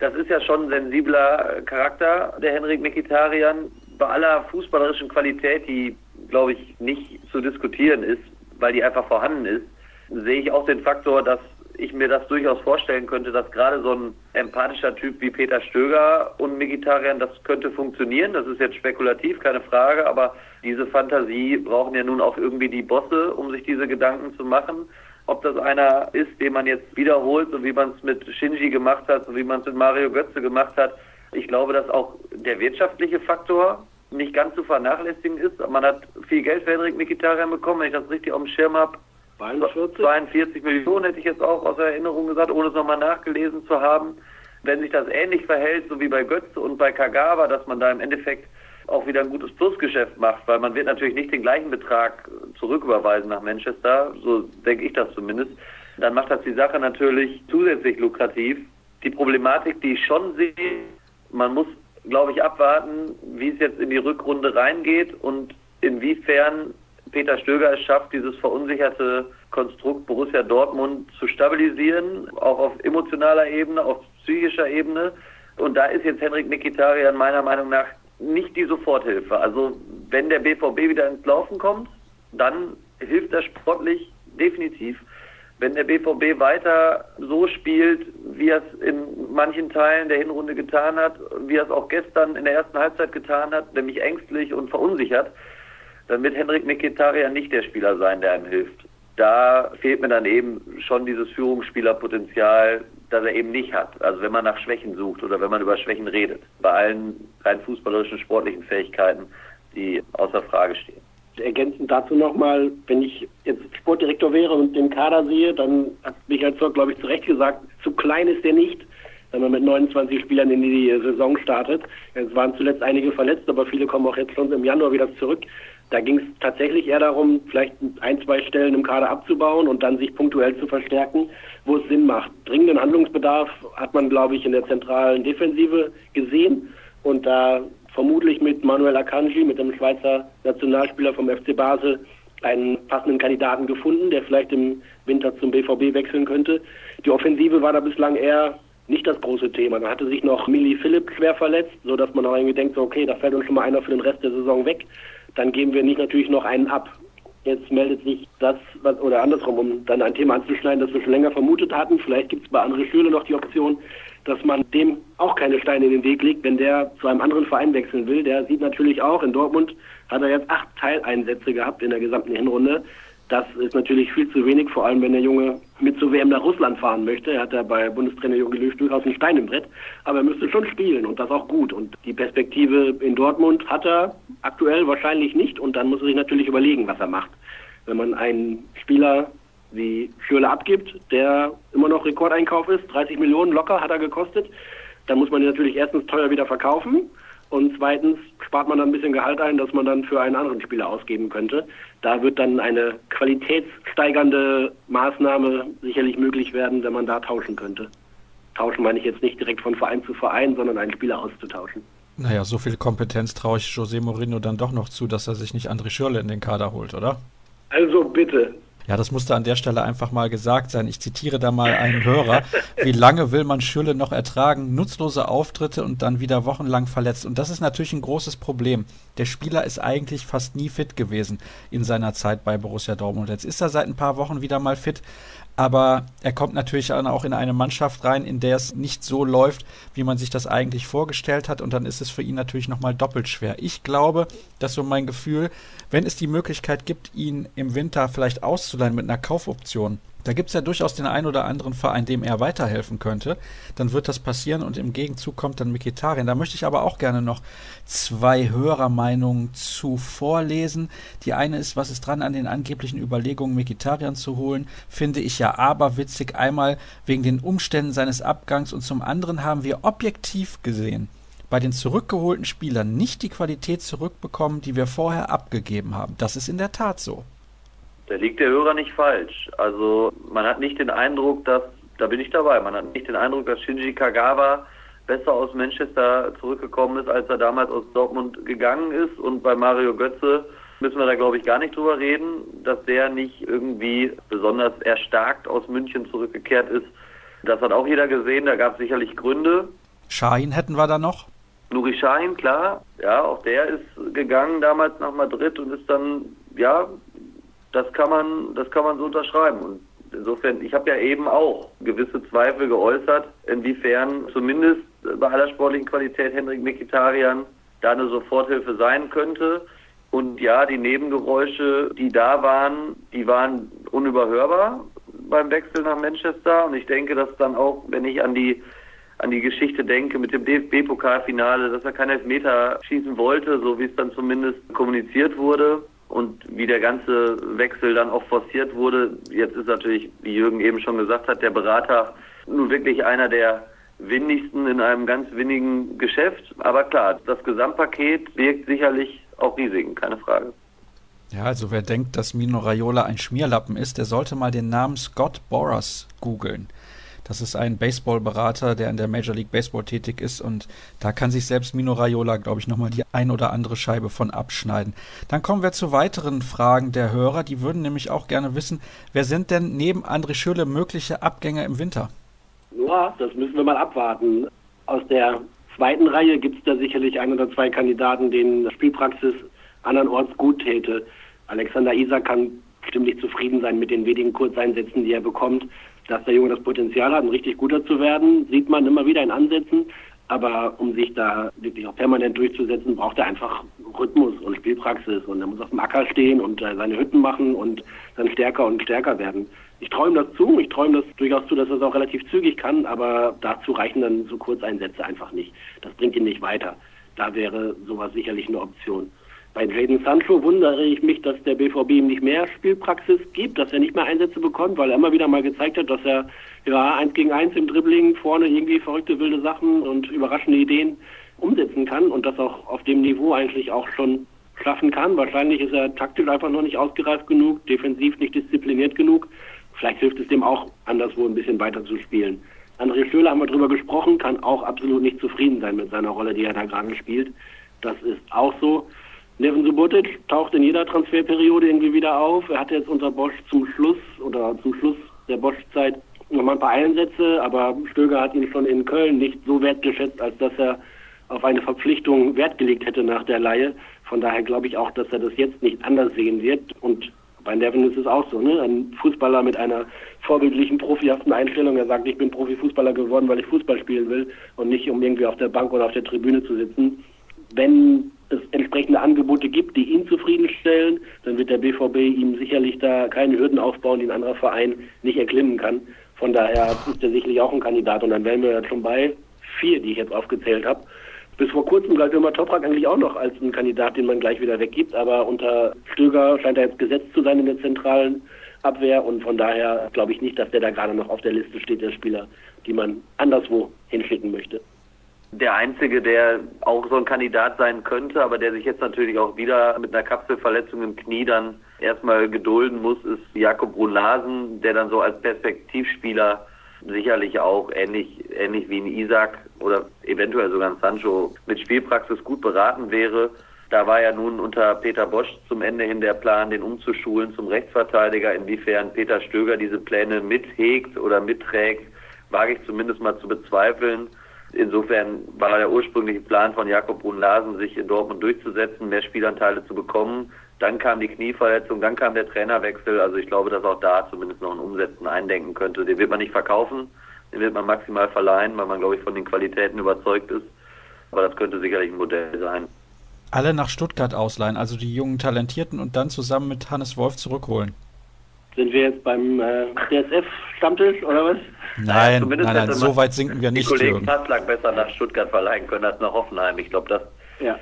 das ist ja schon ein sensibler Charakter, der Henrik Mkhitaryan. Bei aller fußballerischen Qualität, die, glaube ich, nicht zu diskutieren ist, weil die einfach vorhanden ist, sehe ich auch den Faktor, dass ich mir das durchaus vorstellen könnte, dass gerade so ein empathischer Typ wie Peter Stöger und Mkhitaryan, das könnte funktionieren. Das ist jetzt spekulativ, keine Frage, aber diese Fantasie brauchen ja nun auch irgendwie die Bosse, um sich diese Gedanken zu machen. Ob das einer ist, den man jetzt wiederholt, so wie man es mit Shinji gemacht hat, so wie man es mit Mario Götze gemacht hat. Ich glaube, dass auch der wirtschaftliche Faktor nicht ganz zu vernachlässigen ist. Man hat viel Geld für Henrik Mkhitaryan bekommen, wenn ich das richtig auf dem Schirm habe. 42? 42 Millionen hätte ich jetzt auch aus Erinnerung gesagt, ohne es nochmal nachgelesen zu haben. Wenn sich das ähnlich verhält, so wie bei Götze und bei Kagawa, dass man da im Endeffekt auch wieder ein gutes Plusgeschäft macht, weil man wird natürlich nicht den gleichen Betrag zurücküberweisen nach Manchester, so denke ich das zumindest. Dann macht das die Sache natürlich zusätzlich lukrativ. Die Problematik, die ich schon sehe, man muss, glaube ich, abwarten, wie es jetzt in die Rückrunde reingeht und inwiefern Peter Stöger es schafft, dieses verunsicherte Konstrukt Borussia Dortmund zu stabilisieren, auch auf emotionaler Ebene, auf psychischer Ebene. Und da ist jetzt Henrik Mikitarian meiner Meinung nach nicht die Soforthilfe. Also wenn der BVB wieder ins Laufen kommt, dann hilft er sportlich definitiv. Wenn der BVB weiter so spielt, wie er es in manchen Teilen der Hinrunde getan hat, wie er es auch gestern in der ersten Halbzeit getan hat, nämlich ängstlich und verunsichert, dann wird Henrik Mkhitaryan nicht der Spieler sein, der einem hilft. Da fehlt mir dann eben schon dieses Führungsspielerpotenzial, das er eben nicht hat. Also wenn man nach Schwächen sucht oder wenn man über Schwächen redet. Bei allen rein fußballerischen, sportlichen Fähigkeiten, die außer Frage stehen. Ergänzend dazu nochmal, wenn ich jetzt Sportdirektor wäre und den Kader sehe, dann hat Michael Zorc, glaube ich, zu Recht gesagt, zu klein ist der nicht, wenn man mit 29 Spielern in die Saison startet. Es waren zuletzt einige verletzt, aber viele kommen auch jetzt schon im Januar wieder zurück. Da ging es tatsächlich eher darum, vielleicht ein, zwei Stellen im Kader abzubauen und dann sich punktuell zu verstärken, wo es Sinn macht. Dringenden Handlungsbedarf hat man, glaube ich, in der zentralen Defensive gesehen und da vermutlich mit Manuel Akanji, mit dem Schweizer Nationalspieler vom FC Basel, einen passenden Kandidaten gefunden, der vielleicht im Winter zum BVB wechseln könnte. Die Offensive war da bislang eher nicht das große Thema. Da hatte sich noch Millie Philipp schwer verletzt, so dass man auch irgendwie denkt, okay, da fällt uns schon mal einer für den Rest der Saison weg dann geben wir nicht natürlich noch einen ab. Jetzt meldet sich das, was, oder andersrum, um dann ein Thema anzuschneiden, das wir schon länger vermutet hatten. Vielleicht gibt es bei André Schüle noch die Option, dass man dem auch keine Steine in den Weg legt, wenn der zu einem anderen Verein wechseln will. Der sieht natürlich auch, in Dortmund hat er jetzt acht Teileinsätze gehabt in der gesamten Hinrunde. Das ist natürlich viel zu wenig, vor allem wenn der Junge mit zur WM nach Russland fahren möchte. Er hat ja bei Bundestrainer Jogi Löw durchaus einen Stein im Brett, aber er müsste schon spielen und das auch gut. Und die Perspektive in Dortmund hat er aktuell wahrscheinlich nicht und dann muss er sich natürlich überlegen, was er macht. Wenn man einen Spieler wie Schürle abgibt, der immer noch Rekordeinkauf ist, 30 Millionen locker hat er gekostet, dann muss man ihn natürlich erstens teuer wieder verkaufen und zweitens spart man dann ein bisschen Gehalt ein, das man dann für einen anderen Spieler ausgeben könnte. Da wird dann eine qualitätssteigernde Maßnahme sicherlich möglich werden, wenn man da tauschen könnte. Tauschen meine ich jetzt nicht direkt von Verein zu Verein, sondern einen Spieler auszutauschen. Naja, so viel Kompetenz traue ich José Mourinho dann doch noch zu, dass er sich nicht André Schürle in den Kader holt, oder? Also bitte, ja, das musste an der Stelle einfach mal gesagt sein. Ich zitiere da mal einen Hörer. Wie lange will man Schülle noch ertragen? Nutzlose Auftritte und dann wieder wochenlang verletzt. Und das ist natürlich ein großes Problem. Der Spieler ist eigentlich fast nie fit gewesen in seiner Zeit bei Borussia Dortmund. Jetzt ist er seit ein paar Wochen wieder mal fit. Aber er kommt natürlich dann auch in eine Mannschaft rein, in der es nicht so läuft, wie man sich das eigentlich vorgestellt hat. Und dann ist es für ihn natürlich nochmal doppelt schwer. Ich glaube, dass so mein Gefühl, wenn es die Möglichkeit gibt, ihn im Winter vielleicht auszuleihen mit einer Kaufoption, da gibt es ja durchaus den einen oder anderen Verein, dem er weiterhelfen könnte. Dann wird das passieren und im Gegenzug kommt dann Mikitarian. Da möchte ich aber auch gerne noch zwei Hörermeinungen zu vorlesen. Die eine ist, was ist dran an den angeblichen Überlegungen, Mikitarian zu holen? Finde ich ja aberwitzig. Einmal wegen den Umständen seines Abgangs und zum anderen haben wir objektiv gesehen bei den zurückgeholten Spielern nicht die Qualität zurückbekommen, die wir vorher abgegeben haben. Das ist in der Tat so. Da liegt der Hörer nicht falsch. Also man hat nicht den Eindruck, dass, da bin ich dabei, man hat nicht den Eindruck, dass Shinji Kagawa besser aus Manchester zurückgekommen ist, als er damals aus Dortmund gegangen ist. Und bei Mario Götze müssen wir da, glaube ich, gar nicht drüber reden, dass der nicht irgendwie besonders erstarkt aus München zurückgekehrt ist. Das hat auch jeder gesehen, da gab es sicherlich Gründe. Schein hätten wir da noch? Nuri Schein, klar, ja, auch der ist gegangen damals nach Madrid und ist dann, ja, das kann man, das kann man so unterschreiben. Und insofern, ich habe ja eben auch gewisse Zweifel geäußert, inwiefern zumindest bei aller sportlichen Qualität Henrik Mikitarian da eine Soforthilfe sein könnte. Und ja, die Nebengeräusche, die da waren, die waren unüberhörbar beim Wechsel nach Manchester. Und ich denke, dass dann auch, wenn ich an die an die Geschichte denke mit dem DFB-Pokalfinale, dass er keinen Elfmeter schießen wollte, so wie es dann zumindest kommuniziert wurde und wie der ganze Wechsel dann auch forciert wurde. Jetzt ist natürlich, wie Jürgen eben schon gesagt hat, der Berater nun wirklich einer der windigsten in einem ganz winnigen Geschäft. Aber klar, das Gesamtpaket birgt sicherlich auch Risiken, keine Frage. Ja, also wer denkt, dass Mino Raiola ein Schmierlappen ist, der sollte mal den Namen Scott Boras googeln. Das ist ein Baseballberater, der in der Major League Baseball tätig ist und da kann sich selbst Mino Raiola, glaube ich, nochmal die ein oder andere Scheibe von abschneiden. Dann kommen wir zu weiteren Fragen der Hörer. Die würden nämlich auch gerne wissen, wer sind denn neben André Schürle mögliche Abgänger im Winter? Ja, das müssen wir mal abwarten. Aus der zweiten Reihe gibt es da sicherlich ein oder zwei Kandidaten, denen Spielpraxis andernorts gut täte. Alexander Isak kann stimmlich zufrieden sein mit den wenigen Kurzeinsätzen, die er bekommt dass der Junge das Potenzial hat, ein richtig guter zu werden, sieht man immer wieder in Ansätzen. Aber um sich da wirklich auch permanent durchzusetzen, braucht er einfach Rhythmus und Spielpraxis. Und er muss auf dem Acker stehen und äh, seine Hütten machen und dann stärker und stärker werden. Ich ihm das zu. Ich ihm das durchaus zu, dass er es auch relativ zügig kann. Aber dazu reichen dann so Kurzeinsätze einfach nicht. Das bringt ihn nicht weiter. Da wäre sowas sicherlich eine Option. Bei Jaden Sancho wundere ich mich, dass der BVB ihm nicht mehr Spielpraxis gibt, dass er nicht mehr Einsätze bekommt, weil er immer wieder mal gezeigt hat, dass er ja eins gegen eins im Dribbling vorne irgendwie verrückte wilde Sachen und überraschende Ideen umsetzen kann und das auch auf dem Niveau eigentlich auch schon schaffen kann. Wahrscheinlich ist er taktisch einfach noch nicht ausgereift genug, defensiv nicht diszipliniert genug. Vielleicht hilft es dem auch, anderswo ein bisschen weiter zu spielen. André Stöhler haben wir drüber gesprochen, kann auch absolut nicht zufrieden sein mit seiner Rolle, die er da gerade spielt. Das ist auch so. Neven Subotic taucht in jeder Transferperiode irgendwie wieder auf. Er hatte jetzt unter Bosch zum Schluss oder zum Schluss der Bosch-Zeit nochmal ein paar Einsätze, aber Stöger hat ihn schon in Köln nicht so wertgeschätzt, als dass er auf eine Verpflichtung Wert gelegt hätte nach der Laie. Von daher glaube ich auch, dass er das jetzt nicht anders sehen wird. Und bei Neven ist es auch so, ne? Ein Fußballer mit einer vorbildlichen, profihaften Einstellung. Er sagt, ich bin Profifußballer geworden, weil ich Fußball spielen will und nicht, um irgendwie auf der Bank oder auf der Tribüne zu sitzen. Wenn es entsprechende Angebote gibt, die ihn zufriedenstellen, dann wird der BVB ihm sicherlich da keine Hürden aufbauen, die ein anderer Verein nicht erklimmen kann. Von daher ist er sicherlich auch ein Kandidat und dann wären wir ja schon bei vier, die ich jetzt aufgezählt habe. Bis vor kurzem galt immer Toprak eigentlich auch noch als ein Kandidat, den man gleich wieder weggibt, aber unter Stöger scheint er jetzt gesetzt zu sein in der zentralen Abwehr und von daher glaube ich nicht, dass der da gerade noch auf der Liste steht, der Spieler, die man anderswo hinschicken möchte. Der einzige, der auch so ein Kandidat sein könnte, aber der sich jetzt natürlich auch wieder mit einer Kapselverletzung im Knie dann erstmal gedulden muss, ist Jakob Brunlasen, der dann so als Perspektivspieler sicherlich auch ähnlich, ähnlich wie ein Isaac oder eventuell sogar ein Sancho mit Spielpraxis gut beraten wäre. Da war ja nun unter Peter Bosch zum Ende hin der Plan, den umzuschulen zum Rechtsverteidiger. Inwiefern Peter Stöger diese Pläne mithegt oder mitträgt, wage ich zumindest mal zu bezweifeln. Insofern war der ursprüngliche Plan von Jakob Brunn-Larsen, sich in Dortmund durchzusetzen, mehr Spielanteile zu bekommen. Dann kam die Knieverletzung, dann kam der Trainerwechsel. Also ich glaube, dass auch da zumindest noch ein Umsetzen eindenken könnte. Den wird man nicht verkaufen, den wird man maximal verleihen, weil man, glaube ich, von den Qualitäten überzeugt ist. Aber das könnte sicherlich ein Modell sein alle nach Stuttgart ausleihen, also die jungen Talentierten und dann zusammen mit Hannes Wolf zurückholen. Sind wir jetzt beim äh, DSF-Stammtisch oder was? Nein, nein, nein, nein so weit sinken wir nicht. Die Kollegen Passlack besser nach Stuttgart verleihen können als nach Hoffenheim. Ich glaube, das ja.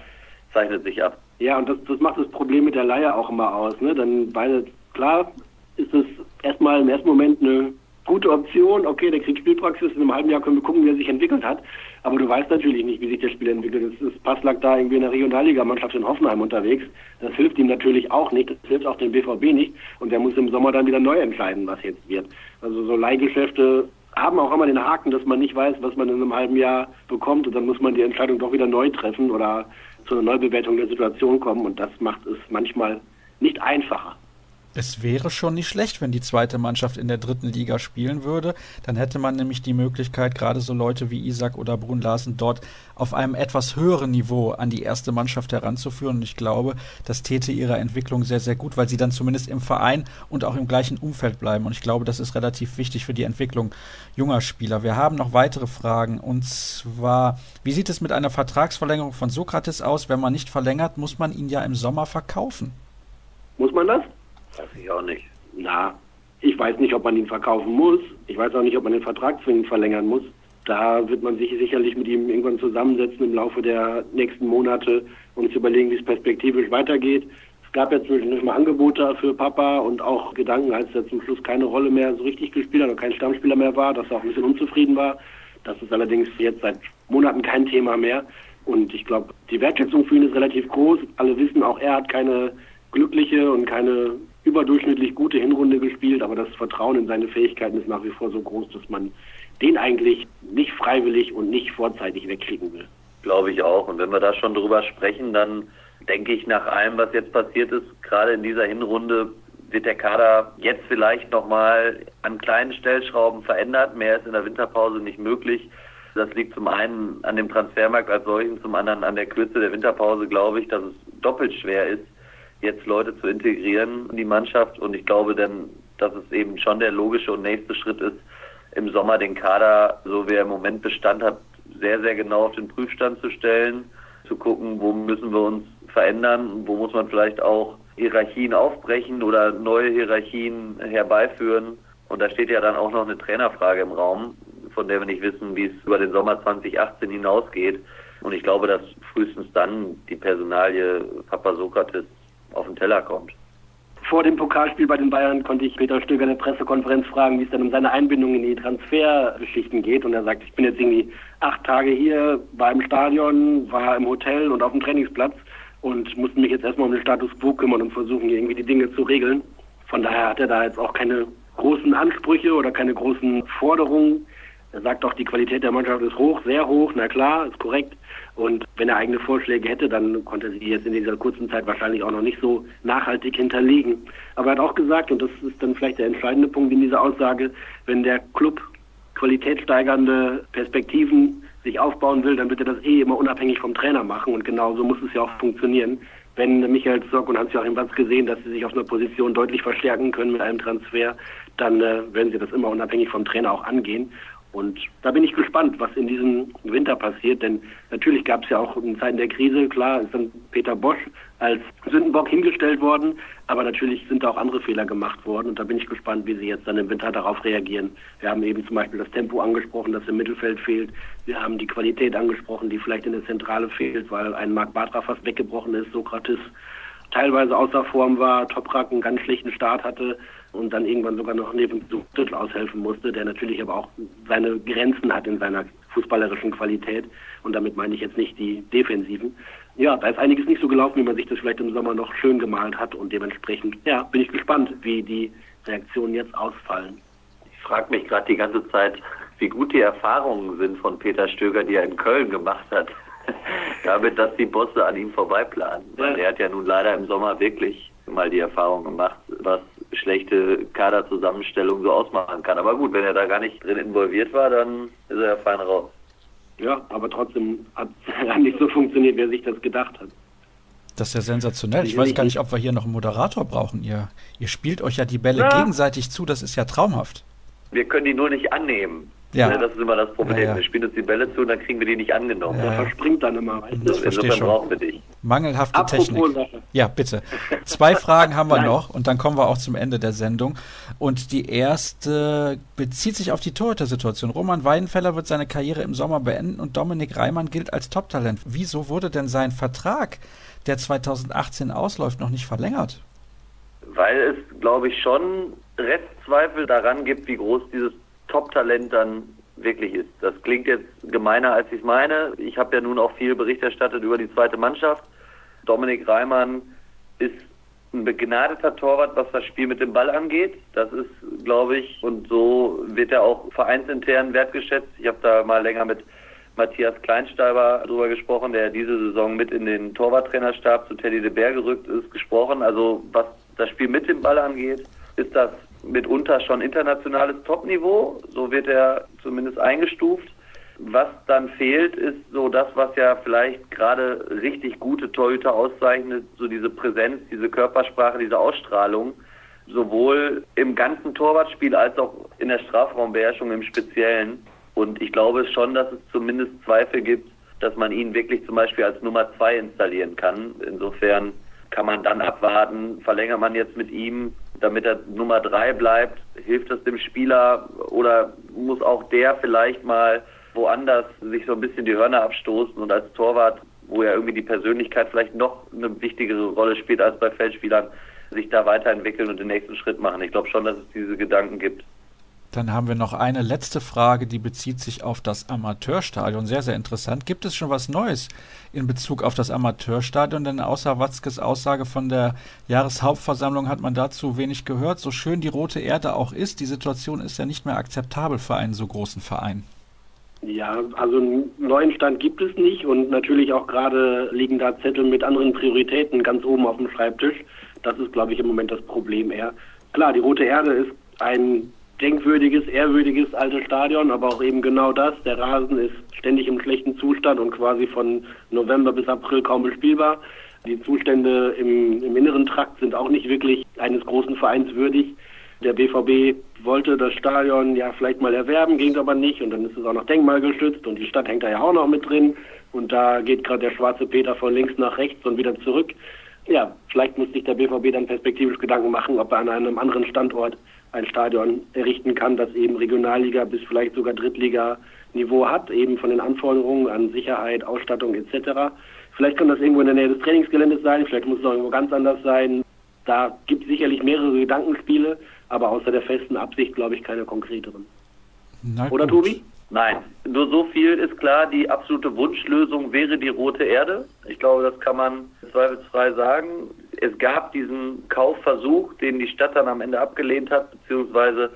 zeichnet sich ab. Ja, und das, das macht das Problem mit der Leihe auch immer aus. Ne? Dann, weil klar ist es erstmal im ersten Moment eine gute Option. Okay, der kriegt Spielpraxis. In einem halben Jahr können wir gucken, wie er sich entwickelt hat. Aber du weißt natürlich nicht, wie sich der Spieler entwickelt. Es ist Passlack da irgendwie in der Regionalligamannschaft in Hoffenheim unterwegs. Das hilft ihm natürlich auch nicht. Das hilft auch dem BVB nicht. Und der muss im Sommer dann wieder neu entscheiden, was jetzt wird. Also so Leihgeschäfte haben auch immer den Haken, dass man nicht weiß, was man in einem halben Jahr bekommt. Und dann muss man die Entscheidung doch wieder neu treffen oder zu einer Neubewertung der Situation kommen. Und das macht es manchmal nicht einfacher. Es wäre schon nicht schlecht, wenn die zweite Mannschaft in der dritten Liga spielen würde. Dann hätte man nämlich die Möglichkeit, gerade so Leute wie Isaac oder Brun Larsen dort auf einem etwas höheren Niveau an die erste Mannschaft heranzuführen. Und ich glaube, das täte ihrer Entwicklung sehr, sehr gut, weil sie dann zumindest im Verein und auch im gleichen Umfeld bleiben. Und ich glaube, das ist relativ wichtig für die Entwicklung junger Spieler. Wir haben noch weitere Fragen. Und zwar, wie sieht es mit einer Vertragsverlängerung von Sokrates aus? Wenn man nicht verlängert, muss man ihn ja im Sommer verkaufen. Muss man das? Weiß ich auch nicht. Na, ich weiß nicht, ob man ihn verkaufen muss. Ich weiß auch nicht, ob man den Vertrag zwingend verlängern muss. Da wird man sich sicherlich mit ihm irgendwann zusammensetzen im Laufe der nächsten Monate und sich überlegen, wie es perspektivisch weitergeht. Es gab ja zwischendurch mal Angebote für Papa und auch Gedanken, als er zum Schluss keine Rolle mehr so richtig gespielt hat und kein Stammspieler mehr war, dass er auch ein bisschen unzufrieden war. Das ist allerdings jetzt seit Monaten kein Thema mehr. Und ich glaube, die Wertschätzung für ihn ist relativ groß. Alle wissen, auch er hat keine glückliche und keine überdurchschnittlich gute Hinrunde gespielt, aber das Vertrauen in seine Fähigkeiten ist nach wie vor so groß, dass man den eigentlich nicht freiwillig und nicht vorzeitig wegkriegen will. Glaube ich auch. Und wenn wir da schon drüber sprechen, dann denke ich nach allem, was jetzt passiert ist, gerade in dieser Hinrunde, wird der Kader jetzt vielleicht nochmal an kleinen Stellschrauben verändert. Mehr ist in der Winterpause nicht möglich. Das liegt zum einen an dem Transfermarkt als solchen, zum anderen an der Kürze der Winterpause, glaube ich, dass es doppelt schwer ist, jetzt Leute zu integrieren in die Mannschaft. Und ich glaube dann, dass es eben schon der logische und nächste Schritt ist, im Sommer den Kader, so wie er im Moment Bestand hat, sehr, sehr genau auf den Prüfstand zu stellen, zu gucken, wo müssen wir uns verändern, wo muss man vielleicht auch Hierarchien aufbrechen oder neue Hierarchien herbeiführen. Und da steht ja dann auch noch eine Trainerfrage im Raum, von der wir nicht wissen, wie es über den Sommer 2018 hinausgeht. Und ich glaube, dass frühestens dann die Personalie Papa Sokrates auf den Teller kommt. Vor dem Pokalspiel bei den Bayern konnte ich Peter Stöger in der Pressekonferenz fragen, wie es dann um seine Einbindung in die Transfergeschichten geht. Und er sagt, ich bin jetzt irgendwie acht Tage hier, war im Stadion, war im Hotel und auf dem Trainingsplatz und musste mich jetzt erstmal um den Status quo kümmern und versuchen, irgendwie die Dinge zu regeln. Von daher hat er da jetzt auch keine großen Ansprüche oder keine großen Forderungen. Er sagt auch, die Qualität der Mannschaft ist hoch, sehr hoch, na klar, ist korrekt. Und wenn er eigene Vorschläge hätte, dann konnte sie jetzt in dieser kurzen Zeit wahrscheinlich auch noch nicht so nachhaltig hinterlegen. Aber er hat auch gesagt, und das ist dann vielleicht der entscheidende Punkt in dieser Aussage, wenn der Club qualitätssteigernde Perspektiven sich aufbauen will, dann wird er das eh immer unabhängig vom Trainer machen. Und genau so muss es ja auch funktionieren. Wenn Michael Zock und Hans-Joachim Watz gesehen, dass sie sich auf einer Position deutlich verstärken können mit einem Transfer, dann äh, werden sie das immer unabhängig vom Trainer auch angehen. Und da bin ich gespannt, was in diesem Winter passiert, denn natürlich gab es ja auch in Zeiten der Krise, klar, ist dann Peter Bosch als Sündenbock hingestellt worden, aber natürlich sind da auch andere Fehler gemacht worden und da bin ich gespannt, wie sie jetzt dann im Winter darauf reagieren. Wir haben eben zum Beispiel das Tempo angesprochen, das im Mittelfeld fehlt. Wir haben die Qualität angesprochen, die vielleicht in der Zentrale fehlt, weil ein Marc Bartra fast weggebrochen ist, Sokrates teilweise außer Form war, Toprak einen ganz schlechten Start hatte und dann irgendwann sogar noch neben Drittel aushelfen musste, der natürlich aber auch seine Grenzen hat in seiner fußballerischen Qualität. Und damit meine ich jetzt nicht die Defensiven. Ja, da ist einiges nicht so gelaufen, wie man sich das vielleicht im Sommer noch schön gemalt hat. Und dementsprechend, ja, bin ich gespannt, wie die Reaktionen jetzt ausfallen. Ich frage mich gerade die ganze Zeit, wie gut die Erfahrungen sind von Peter Stöger, die er in Köln gemacht hat. Damit, dass die Bosse an ihm vorbeiplanen. Ja. Er hat ja nun leider im Sommer wirklich mal die Erfahrung gemacht, was schlechte Kaderzusammenstellung so ausmachen kann. Aber gut, wenn er da gar nicht drin involviert war, dann ist er ja fein raus. Ja, aber trotzdem hat es nicht so funktioniert, wie er sich das gedacht hat. Das ist ja sensationell. Ich weiß gar nicht, ob wir hier noch einen Moderator brauchen. Ihr, ihr spielt euch ja die Bälle ja. gegenseitig zu, das ist ja traumhaft. Wir können die nur nicht annehmen. Ja. Das ist immer das Problem. Ja, ja. Wir spielen uns die Bälle zu und dann kriegen wir die nicht angenommen. Ja, verspringt dann immer. Weißt du? Insofern brauchen wir dich. Mangelhafte Apropos Technik. Sache. Ja, bitte. Zwei Fragen haben wir noch und dann kommen wir auch zum Ende der Sendung. Und die erste bezieht sich auf die Torhüter-Situation. Roman Weidenfeller wird seine Karriere im Sommer beenden und Dominik Reimann gilt als Top-Talent. Wieso wurde denn sein Vertrag, der 2018 ausläuft, noch nicht verlängert? Weil es, glaube ich, schon Restzweifel daran gibt, wie groß dieses Top-Talent dann wirklich ist. Das klingt jetzt gemeiner, als ich meine. Ich habe ja nun auch viel Bericht erstattet über die zweite Mannschaft. Dominik Reimann ist ein begnadeter Torwart, was das Spiel mit dem Ball angeht. Das ist, glaube ich, und so wird er auch vereinsintern wertgeschätzt. Ich habe da mal länger mit Matthias Kleinsteiber drüber gesprochen, der diese Saison mit in den Torwarttrainerstab zu Teddy de Beer gerückt ist, gesprochen. Also was das Spiel mit dem Ball angeht, ist das mitunter schon internationales Topniveau, so wird er zumindest eingestuft. Was dann fehlt, ist so das, was ja vielleicht gerade richtig gute Torhüter auszeichnet, so diese Präsenz, diese Körpersprache, diese Ausstrahlung, sowohl im ganzen Torwartspiel als auch in der Strafraumbeherrschung im Speziellen. Und ich glaube schon, dass es zumindest Zweifel gibt, dass man ihn wirklich zum Beispiel als Nummer zwei installieren kann. Insofern kann man dann abwarten, verlängert man jetzt mit ihm damit er Nummer drei bleibt, hilft das dem Spieler oder muss auch der vielleicht mal woanders sich so ein bisschen die Hörner abstoßen und als Torwart, wo ja irgendwie die Persönlichkeit vielleicht noch eine wichtigere Rolle spielt als bei Feldspielern, sich da weiterentwickeln und den nächsten Schritt machen. Ich glaube schon, dass es diese Gedanken gibt. Dann haben wir noch eine letzte Frage, die bezieht sich auf das Amateurstadion. Sehr, sehr interessant. Gibt es schon was Neues in Bezug auf das Amateurstadion? Denn außer Watzkes Aussage von der Jahreshauptversammlung hat man dazu wenig gehört. So schön die rote Erde auch ist, die Situation ist ja nicht mehr akzeptabel für einen so großen Verein. Ja, also einen neuen Stand gibt es nicht und natürlich auch gerade liegen da Zettel mit anderen Prioritäten ganz oben auf dem Schreibtisch. Das ist, glaube ich, im Moment das Problem eher. Klar, die Rote Erde ist ein denkwürdiges, ehrwürdiges altes Stadion, aber auch eben genau das. Der Rasen ist ständig im schlechten Zustand und quasi von November bis April kaum bespielbar. Die Zustände im, im inneren Trakt sind auch nicht wirklich eines großen Vereins würdig. Der BVB wollte das Stadion ja vielleicht mal erwerben, ging aber nicht und dann ist es auch noch denkmalgeschützt und die Stadt hängt da ja auch noch mit drin und da geht gerade der schwarze Peter von links nach rechts und wieder zurück. Ja, vielleicht muss sich der BVB dann perspektivisch Gedanken machen, ob er an einem anderen Standort ein Stadion errichten kann, das eben Regionalliga bis vielleicht sogar Drittliga-Niveau hat, eben von den Anforderungen an Sicherheit, Ausstattung etc. Vielleicht kann das irgendwo in der Nähe des Trainingsgeländes sein, vielleicht muss es auch irgendwo ganz anders sein. Da gibt es sicherlich mehrere Gedankenspiele, aber außer der festen Absicht, glaube ich, keine konkreteren. Oder Tobi? Nein, nur so viel ist klar, die absolute Wunschlösung wäre die rote Erde. Ich glaube, das kann man zweifelsfrei sagen es gab diesen Kaufversuch, den die Stadt dann am Ende abgelehnt hat, beziehungsweise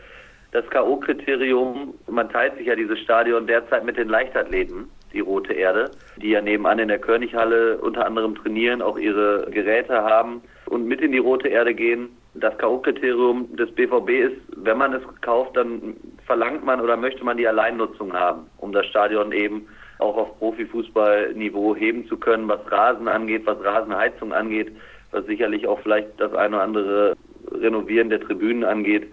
das K.O.-Kriterium, man teilt sich ja dieses Stadion derzeit mit den Leichtathleten, die Rote Erde, die ja nebenan in der Körnighalle unter anderem trainieren, auch ihre Geräte haben und mit in die Rote Erde gehen. Das K.O.-Kriterium des BVB ist, wenn man es kauft, dann verlangt man oder möchte man die Alleinnutzung haben, um das Stadion eben auch auf Profifußballniveau heben zu können, was Rasen angeht, was Rasenheizung angeht was sicherlich auch vielleicht das eine oder andere Renovieren der Tribünen angeht.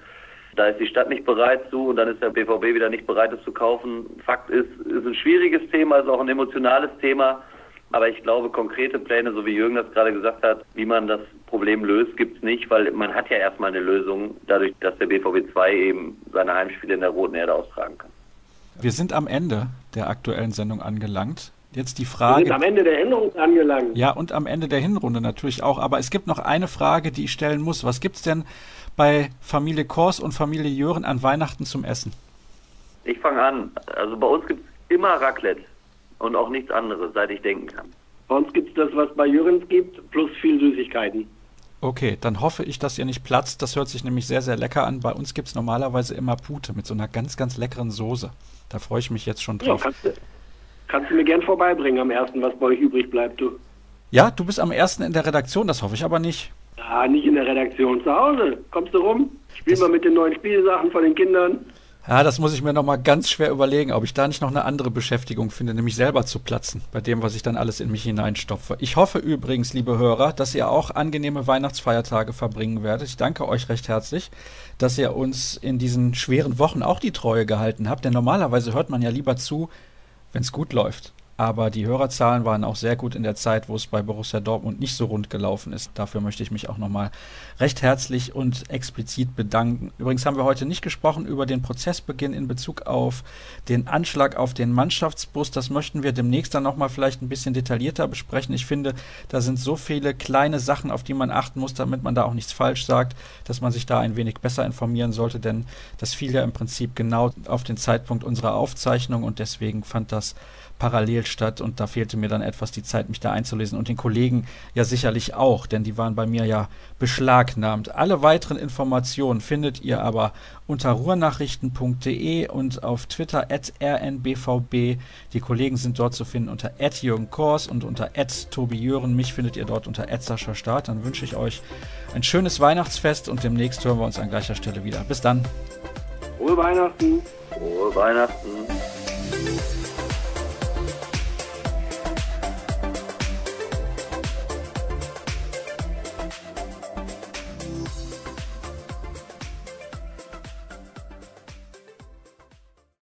Da ist die Stadt nicht bereit zu und dann ist der BVB wieder nicht bereit, es zu kaufen. Fakt ist, es ist ein schwieriges Thema, es ist auch ein emotionales Thema. Aber ich glaube, konkrete Pläne, so wie Jürgen das gerade gesagt hat, wie man das Problem löst, gibt es nicht, weil man hat ja erstmal eine Lösung, dadurch, dass der BVB 2 eben seine Heimspiele in der Roten Erde austragen kann. Wir sind am Ende der aktuellen Sendung angelangt. Jetzt die Frage. Wir sind am Ende der Hinrunde angelangt. Ja, und am Ende der Hinrunde natürlich auch. Aber es gibt noch eine Frage, die ich stellen muss. Was gibt es denn bei Familie Kors und Familie Jören an Weihnachten zum Essen? Ich fange an. Also bei uns gibt es immer Raclette und auch nichts anderes, seit ich denken kann. Bei uns gibt es das, was bei Jürgens gibt, plus viel Süßigkeiten. Okay, dann hoffe ich, dass ihr nicht platzt. Das hört sich nämlich sehr, sehr lecker an. Bei uns gibt es normalerweise immer Pute mit so einer ganz, ganz leckeren Soße. Da freue ich mich jetzt schon drauf. Ja, kannst, du, kannst du mir gern vorbeibringen am ersten, was bei euch übrig bleibt, du. Ja, du bist am ersten in der Redaktion, das hoffe ich aber nicht. Ja, nicht in der Redaktion, zu Hause. Kommst du rum? Spiel mal mit den neuen Spielsachen von den Kindern. Ja, das muss ich mir nochmal ganz schwer überlegen, ob ich da nicht noch eine andere Beschäftigung finde, nämlich selber zu platzen, bei dem, was ich dann alles in mich hineinstopfe. Ich hoffe übrigens, liebe Hörer, dass ihr auch angenehme Weihnachtsfeiertage verbringen werdet. Ich danke euch recht herzlich, dass ihr uns in diesen schweren Wochen auch die Treue gehalten habt, denn normalerweise hört man ja lieber zu, wenn es gut läuft. Aber die Hörerzahlen waren auch sehr gut in der Zeit, wo es bei Borussia Dortmund nicht so rund gelaufen ist. Dafür möchte ich mich auch nochmal recht herzlich und explizit bedanken. Übrigens haben wir heute nicht gesprochen über den Prozessbeginn in Bezug auf den Anschlag auf den Mannschaftsbus. Das möchten wir demnächst dann nochmal vielleicht ein bisschen detaillierter besprechen. Ich finde, da sind so viele kleine Sachen, auf die man achten muss, damit man da auch nichts falsch sagt, dass man sich da ein wenig besser informieren sollte, denn das fiel ja im Prinzip genau auf den Zeitpunkt unserer Aufzeichnung und deswegen fand das parallel statt und da fehlte mir dann etwas die Zeit, mich da einzulesen und den Kollegen ja sicherlich auch, denn die waren bei mir ja beschlagnahmt. Alle weiteren Informationen findet ihr aber unter ruhrnachrichten.de und auf Twitter at rnbvb. Die Kollegen sind dort zu finden unter at Jürgen Kors und unter at Tobi Jören. Mich findet ihr dort unter at Sascha Start. Dann wünsche ich euch ein schönes Weihnachtsfest und demnächst hören wir uns an gleicher Stelle wieder. Bis dann. Frohe Weihnachten. Frohe Weihnachten.